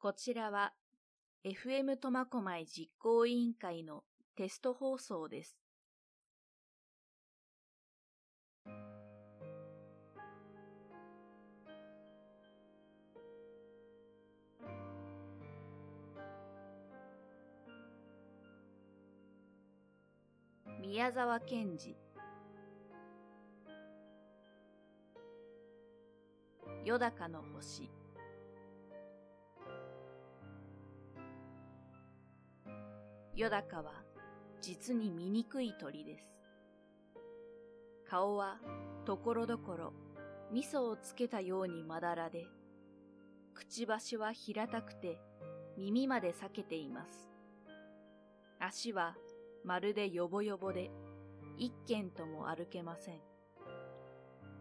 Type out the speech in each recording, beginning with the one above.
こちらは FM 苫小牧実行委員会のテスト放送です。宮沢賢治よだかの星よだかは実に醜い鳥です。顔はところどころ味噌をつけたようにまだらで、くちばしは平たくて耳まで裂けています。足はまるでよぼよぼで一軒とも歩けません。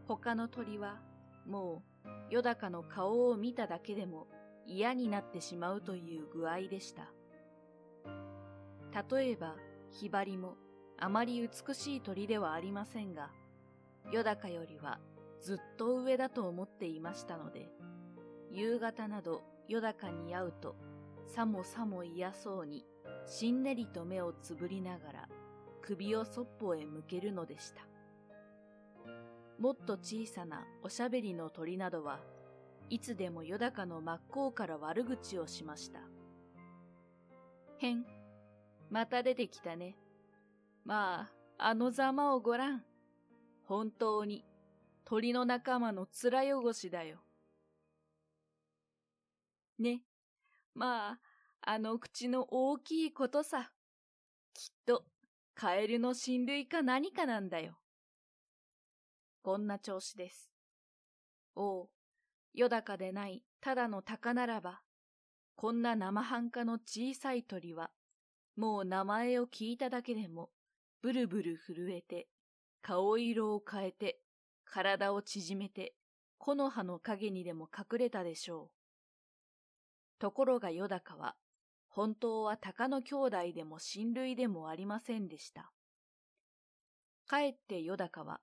他の鳥はもうよだかの顔を見ただけでも嫌になってしまうという具合でした。例えば、ひばりもあまり美しい鳥ではありませんが、よだかよりはずっと上だと思っていましたので、夕方などよだかに会うと、さもさも嫌そうに、しんねりと目をつぶりながら、首をそっぽへ向けるのでした。もっと小さなおしゃべりの鳥などは、いつでもよだかの真っ向から悪口をしました。へん、また出てきたね。まあ、あのざまをごらん。本当に、鳥の仲間の面汚しだよ。ね。まあ、あの口の大きいことさ。きっと、カエルの親類か何かなんだよ。こんな調子です。おう、よだかでないただの鷹ならば、こんな生半可の小さい鳥は、もう名前を聞いただけでも、ブルブル震えて、顔色を変えて、体を縮めて、木の葉の影にでも隠れたでしょう。ところがよだかは、本当は鷹の兄弟でも親類でもありませんでした。かえってよだかは、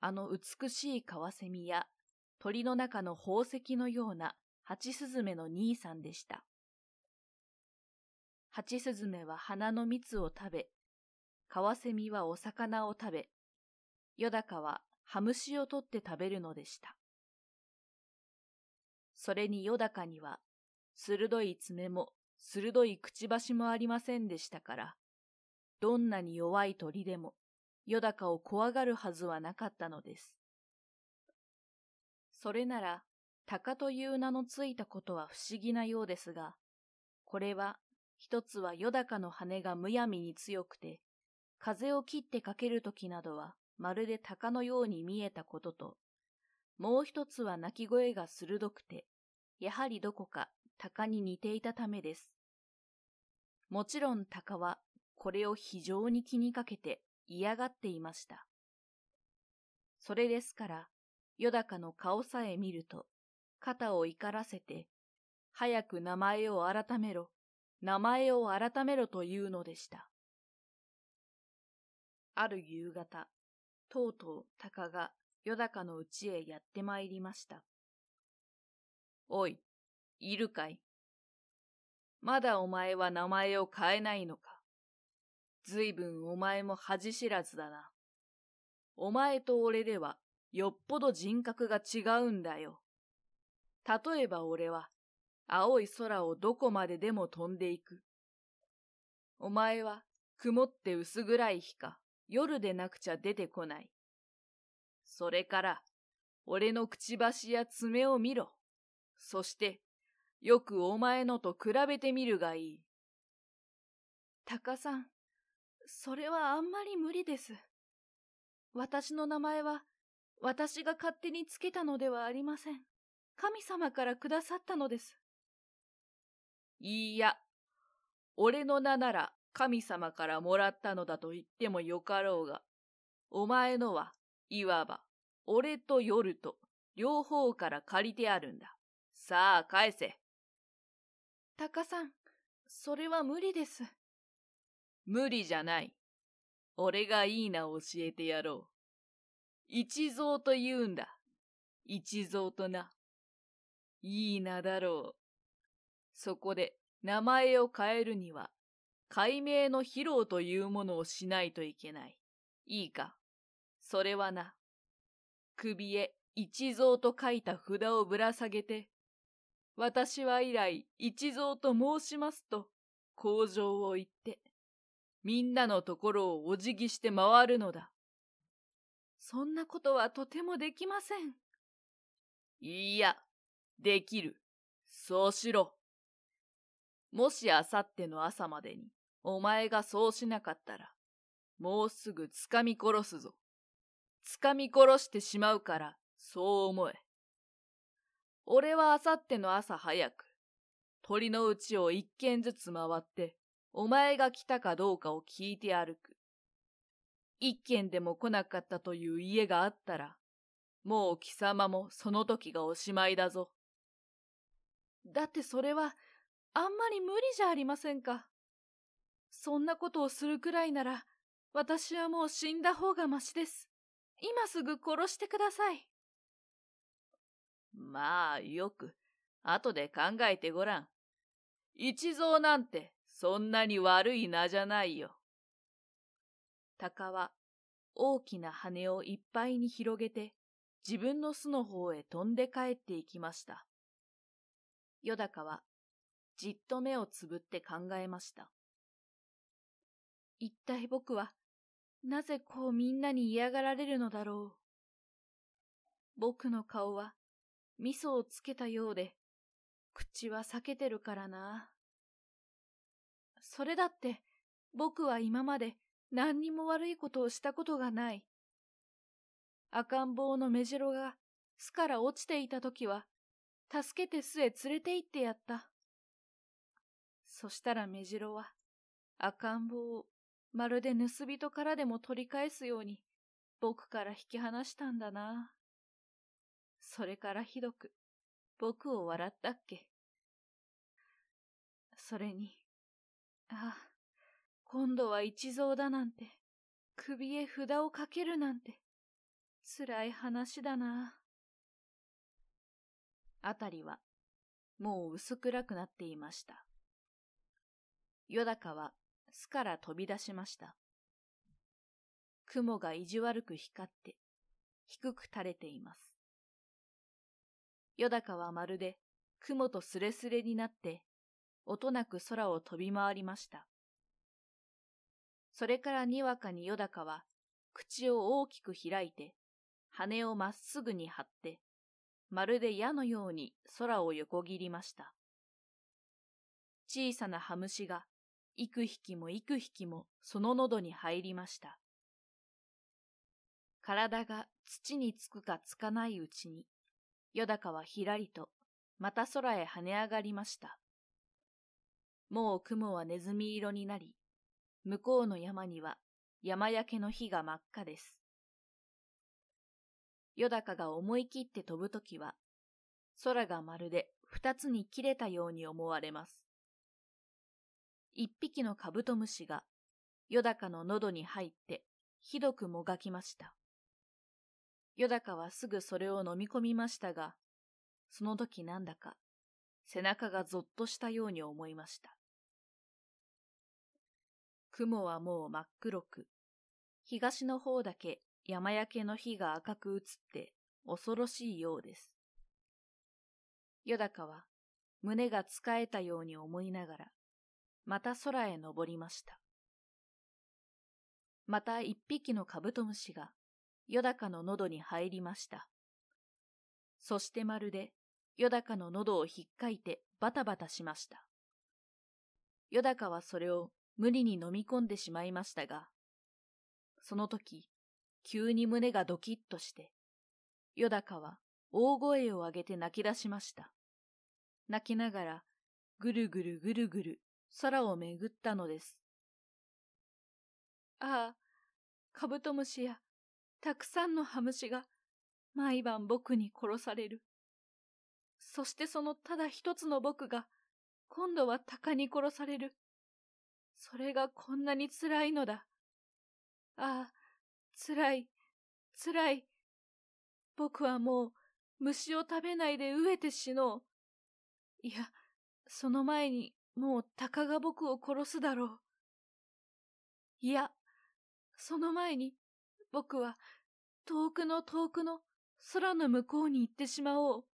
あの美しいカワセミや鳥の中の宝石のようなハチスズメの兄さんでした。ハチスズメは花の蜜を食べ、カワセミはお魚を食べ、ヨダカはハムシを取って食べるのでした。それにヨダカには、鋭い爪も鋭いくちばしもありませんでしたから、どんなに弱い鳥でも、ヨダカを怖がるはずはなかったのです。それなら、鷹という名のついたことは不思議なようですが、これは一つはよだかの羽がむやみに強くて、風を切ってかけるときなどはまるで鷹のように見えたことと、もう一つは鳴き声が鋭くて、やはりどこか鷹に似ていたためです。もちろん鷹はこれを非常に気にかけて嫌がっていました。それですから、よだかの顔さえ見ると、肩を怒らせて、早く名前を改めろ、名前を改めろというのでした。ある夕方、とうとう鷹がよだかのうちへやってまいりました。おい、いるかい？まだお前は名前を変えないのか？ずいぶんお前も恥知らずだな。お前と俺ではよっぽど人格が違うんだよ。例えば俺は青い空をどこまででも飛んでいく。お前は曇って薄暗い日か夜でなくちゃ出てこない。それから、俺のくちばしや爪を見ろ。そして、よくお前のと比べてみるがいい。タカさん、それはあんまり無理です。私の名前は、私が勝手につけたのではありません。神様からくださったのです。いいや、俺の名なら神様からもらったのだと言ってもよかろうが、お前のは、いわば、俺と夜と、両方から借りてあるんだ。さあ、返せ。タカさん、それは無理です。無理じゃない。俺がいい名を教えてやろう。一蔵と言うんだ。一蔵とな。いい名だろう。そこで名前を変えるには、解明の披露というものをしないといけない。いいか？それはな、首へ一蔵と書いた札をぶら下げて、私は以来一蔵と申しますと、工場を言って、みんなのところをお辞儀して回るのだ。そんなことはとてもできません。いいや、できる。そうしろ。もしあさっての朝までに、お前がそうしなかったら、もうすぐ掴み殺すぞ。掴み殺してしまうから、そう思え。俺はあさっての朝早く、鳥のうちを一軒ずつ回って、お前が来たかどうかを聞いて歩く。一軒でも来なかったという家があったら、もう貴様もその時がおしまいだぞ。だってそれは、あんまり無理じゃありませんか。そんなことをするくらいなら、私はもう死んだ方がましです。今すぐ殺してください。まあ、よく、後で考えてごらん。一蔵なんて、そんなに悪い名じゃないよ。鷹は、大きな羽をいっぱいに広げて、自分の巣の方へ飛んで帰っていきました。よだかは、じっと目をつぶって考えました。一体僕は、なぜこうみんなに嫌がられるのだろう。僕の顔は味噌をつけたようで、口は裂けてるからな。それだって僕は今まで何にも悪いことをしたことがない。赤ん坊の目白が巣から落ちていた時は、助けて巣へ連れて行ってやった。そしたら目白は赤ん坊をまるで盗人からでも取り返すように、僕から引き離したんだな。それからひどく、僕を笑ったっけ。それに、ああ、今度は一蔵だなんて、首へ札をかけるなんて、辛い話だな。あたりは、もう薄暗くなっていました。よだかは巣から飛び出しました。雲が意地悪く光って、低く垂れています。よだかはまるで雲とすれすれになって、音なく空を飛び回りました。それからにわかによだかは、口を大きく開いて、羽をまっすぐに張って、まるで矢のように空を横切りました。小さなハムシが幾匹も幾匹もその喉に入りました。体が土につくかつかないうちに、よだかはひらりと、また空へ跳ね上がりました。もう雲はネズミ色になり、向こうの山には山焼けの火が真っ赤です。よだかが思い切って飛ぶときは、空がまるで二つに切れたように思われます。一匹のカブトムシが、よだかの喉に入って、ひどくもがきました。よだかはすぐそれを飲み込みましたが、その時なんだか、背中がぞっとしたように思いました。雲はもう真っ黒く、東の方だけ山焼けの火が赤く映って恐ろしいようです。よだかは胸がつかえたように思いながら、また空へ登りました。また一匹のカブトムシが、よだかの喉に入りました。そしてまるで、よだかの喉をひっかいてバタバタしました。よだかはそれを無理に飲み込んでしまいましたが、その時、急に胸がドキッとして、よだかは大声を上げて泣き出しました。泣きながら、ぐるぐるぐるぐる空をめぐったのです。ああ、カブトムシやたくさんのハムシが毎晩僕に殺される。そしてそのただ一つの僕が今度は鷹に殺される。それがこんなに辛いのだ。ああ、辛い、辛い。僕はもう虫を食べないで飢えて死のう。いや、その前にもう鷹が僕を殺すだろう。いや、その前に僕は遠くの遠くの空の向こうに行ってしまおう。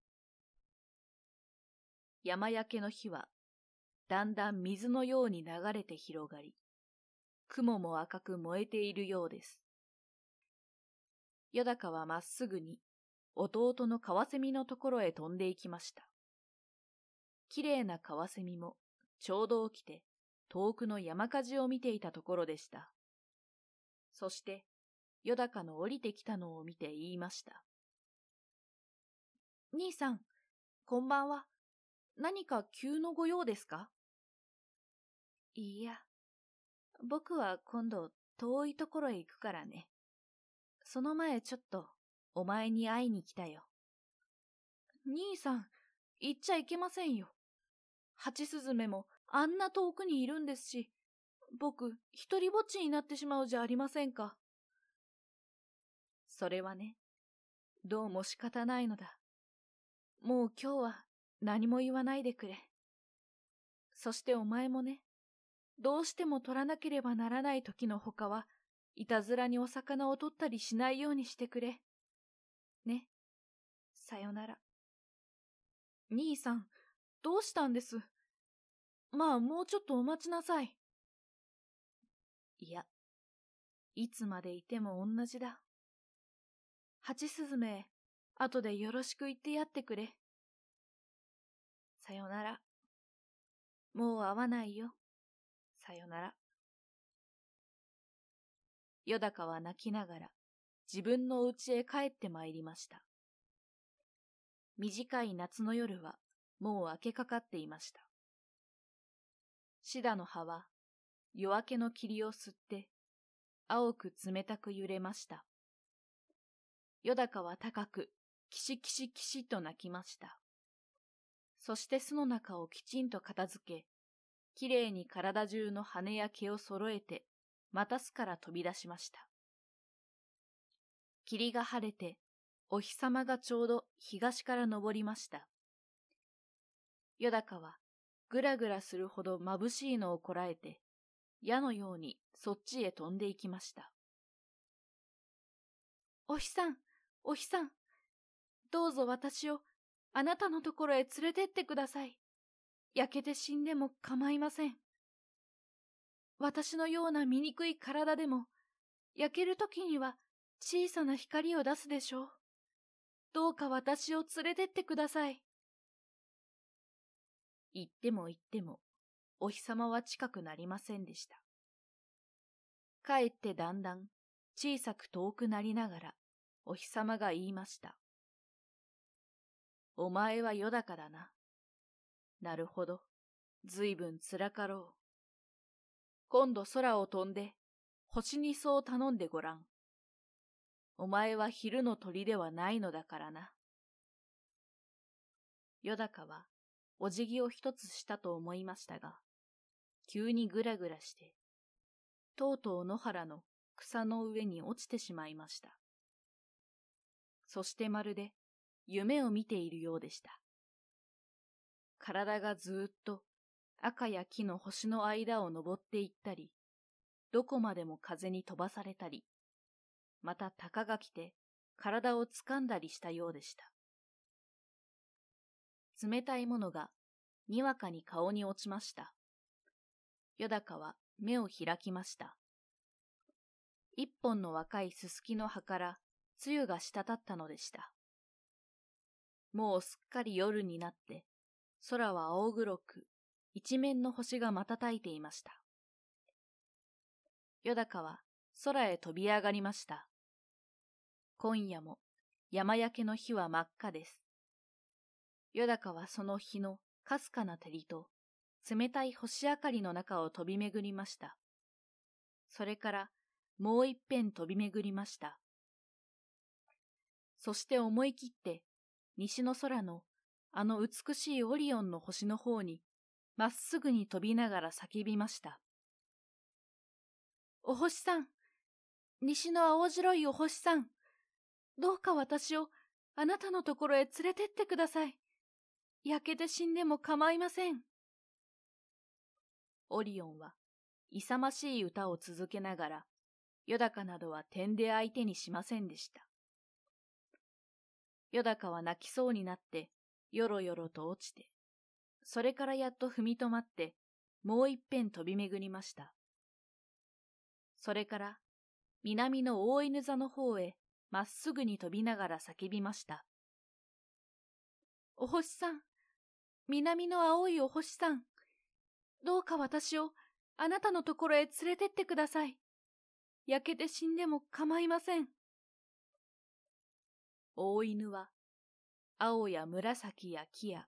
山焼けの火はだんだん水のように流れて広がり、雲も赤く燃えているようです。よだかはまっすぐに弟のカワセミのところへ飛んで行きました。きれいなカワセミもちょうど起きて遠くの山火事を見ていたところでした。そして、よだかの降りてきたのを見て言いました。兄さん、こんばんは。何か急のご用ですか？いいや、僕は今度遠いところへ行くからね。その前ちょっとお前に会いに来たよ。兄さん、行っちゃいけませんよ。ハチスズメもあんな遠くにいるんですし、僕、一りぼっちになってしまうじゃありませんか。それはね、どうも仕方ないのだ。もう今日は何も言わないでくれ。そしてお前もね、どうしても取らなければならない時のほかは、いたずらにお魚を取ったりしないようにしてくれ。ね。さよなら。兄さん、どうしたんです？まあ、もうちょっとお待ちなさい。いや、いつまでいても同じだ。ハチスズメ、後でよろしく言ってやってくれ。さよなら。もう会わないよ。さよなら。よだかは泣きながら自分のお家へ帰ってまいりました。短い夏の夜はもう明けかかっていました。シダの葉は夜明けの霧を吸って青く冷たく揺れました。よだかは高くキシキシキシと鳴きました。そして巣の中をきちんと片付け、きれいに体中の羽や毛を揃えて、また巣から飛び出しました。霧が晴れて、お日様がちょうど東から昇りました。よだかは、ぐらぐらするほど眩しいのをこらえて、矢のようにそっちへ飛んでいきました。お日さん、お日さん、どうぞ私をあなたのところへ連れてってください。焼けて死んでも構いません。私のような醜い体でも、焼ける時には小さな光を出すでしょう。どうか私を連れてってください。言っても言っても、お日様は近くなりませんでした。かえってだんだん小さく遠くなりながら、お日様が言いました。お前はよだかだな。なるほど。ずいぶんつらかろう。今度空を飛んで、星にそう頼んでごらん。お前は昼の鳥ではないのだからな。よだかは、お辞儀を一つしたと思いましたが、急にぐらぐらして、とうとう野原の草の上に落ちてしまいました。そしてまるで夢を見ているようでした。体がずっと赤や木の星の間を登っていったり、どこまでも風に飛ばされたり、また鷹が来て体を掴んだりしたようでした。冷たいものがにわかに顔に落ちました。よだかは目を開きました。一本の若いすすきの葉から露が滴ったのでした。もうすっかり夜になって、空は青黒く、一面の星が瞬いていました。よだかは空へ飛び上がりました。今夜も山焼けの日は真っ赤です。よだかはその日のかすかな照りと冷たい星明かりの中を飛び巡りました。それからもう一遍飛び巡りました。そして思い切って西の空のあの美しいオリオンの星の方にまっすぐに飛びながら叫びました。お星さん、西の青白いお星さん、どうか私をあなたのところへ連れてってください。焼けて死んでも構いません。オリオンは勇ましい歌を続けながら、ヨダカなどは点で相手にしませんでした。ヨダカは泣きそうになって、よろよろと落ちて、それからやっと踏み止まって、もう一遍飛び巡りました。それから、南の大犬座の方へまっすぐに飛びながら叫びました。お星さん、南の青いお星さん、どうか私をあなたのところへ連れてってください。焼けて死んでも構いません。大犬は、青や紫や木や、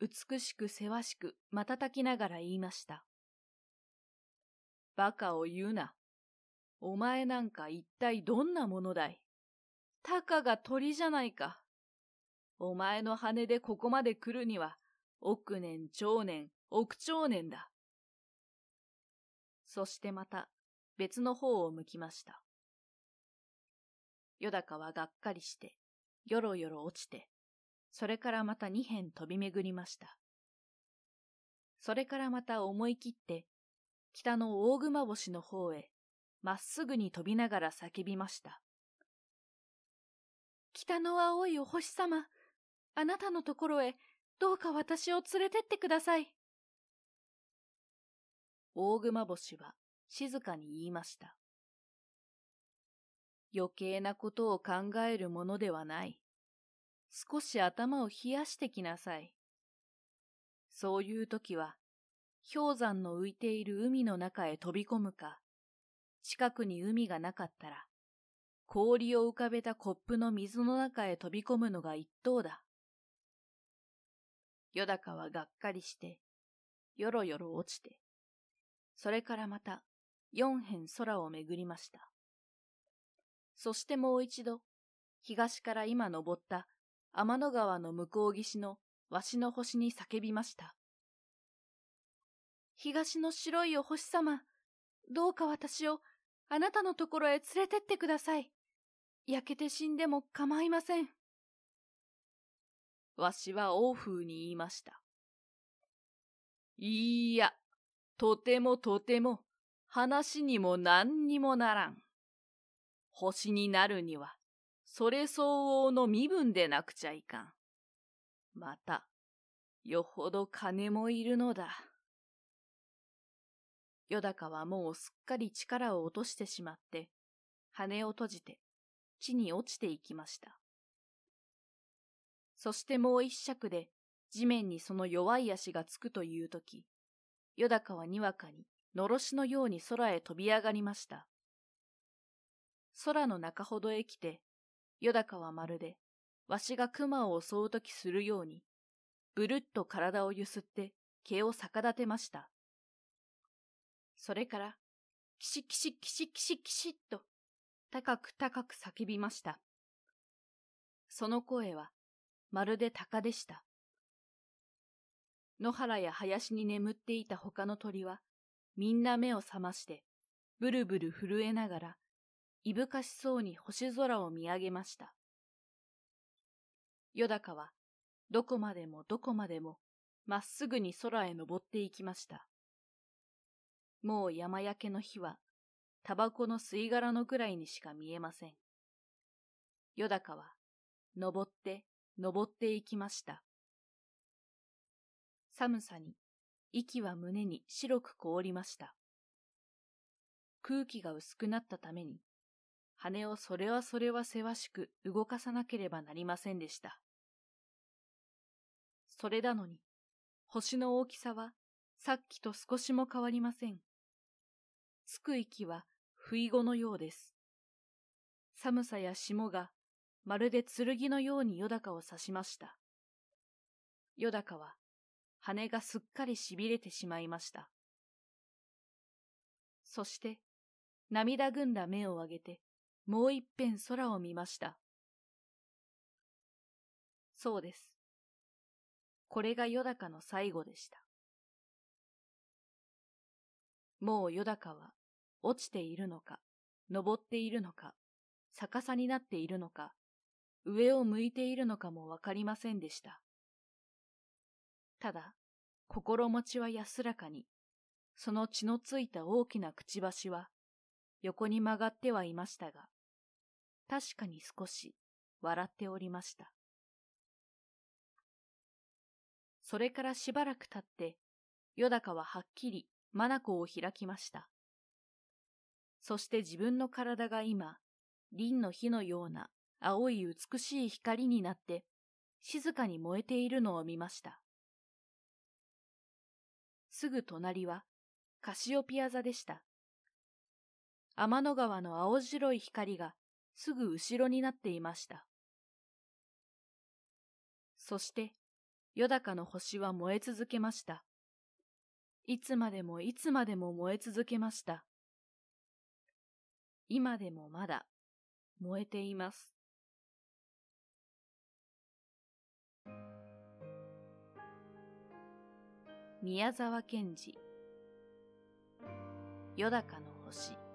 美しくせわしく瞬きながら言いました。バカを言うな。お前なんか一体どんなものだいたかが鳥じゃないか。お前の羽でここまで来るには、億年長年、億長年だ。そしてまた別の方を向きました。よだかはがっかりして、よろよろ落ちて、それからまた二辺飛び巡りました。それからまた思い切って、北の大熊星の方へ、まっすぐに飛びながら叫びました。北の青いお星様、あなたのところへ、どうか私を連れてってください。大熊星は静かに言いました。余計なことを考えるものではない。少し頭を冷やしてきなさい。そういう時は、氷山の浮いている海の中へ飛び込むか、近くに海がなかったら、氷を浮かべたコップの水の中へ飛び込むのが一等だ。よだかはがっかりして、よろよろ落ちて、それからまた四辺空を巡りました。そしてもう一度、東から今登った天の川の向こう岸のわしの星に叫びました。東の白いお星様、どうか私をあなたのところへ連れてってください。焼けて死んでも構いません。わしは王風に言いました。いいや、とてもとても、話にも何にもならん。星になるには、それ相応の身分でなくちゃいかん。また、よほど金もいるのだ。よだかはもうすっかり力を落としてしまって、羽を閉じて地に落ちていきました。そしてもう一尺で地面にその弱い足がつくというとき、よだかはにわかに、のろしのように空へ飛び上がりました。空の中ほどへ来て、よだかはまるで、わしが熊を襲うときするように、ぶるっと体をゆすって毛を逆立てました。それから、キシキシキシキシキシッと、高く高く叫びました。その声は、まるで鷹でした。野原や林に眠っていた他の鳥は、みんな目を覚まして、ブルブル震えながら、いぶかしそうに星空を見上げました。よだかは、どこまでもどこまでも、まっすぐに空へ登っていきました。もう山焼けの火は、タバコの吸い殻のくらいにしか見えません。よだかは、登って、登っていきました。寒さに、息は胸に白く凍りました。空気が薄くなったために、羽をそれはそれはせわしく動かさなければなりませんでした。それなのに、星の大きさはさっきと少しも変わりません。つく息は不意後のようです。寒さや霜がまるで剣のようによだかを刺しました。よだかは羽がすっかり痺れてしまいました。そして、涙ぐんだ目を上げて、もう一遍空を見ました。そうです。これがよだかの最後でした。もうよだかは落ちているのか、登っているのか、逆さになっているのか、上を向いているのかもわかりませんでした。ただ、心持ちは安らかに、その血のついた大きなくちばしは横に曲がってはいましたが、確かに少し笑っておりました。それからしばらく経って、よだかははっきり眼を開きました。そして自分の体が今、輪の火のような青い美しい光になって、静かに燃えているのを見ました。すぐ隣はカシオピア座でした。天の川の青白い光がすぐ後ろになっていました。そして、よだかの星は燃え続けました。いつまでもいつまでも燃え続けました。今でもまだ燃えています。宮沢賢治。よだかの星。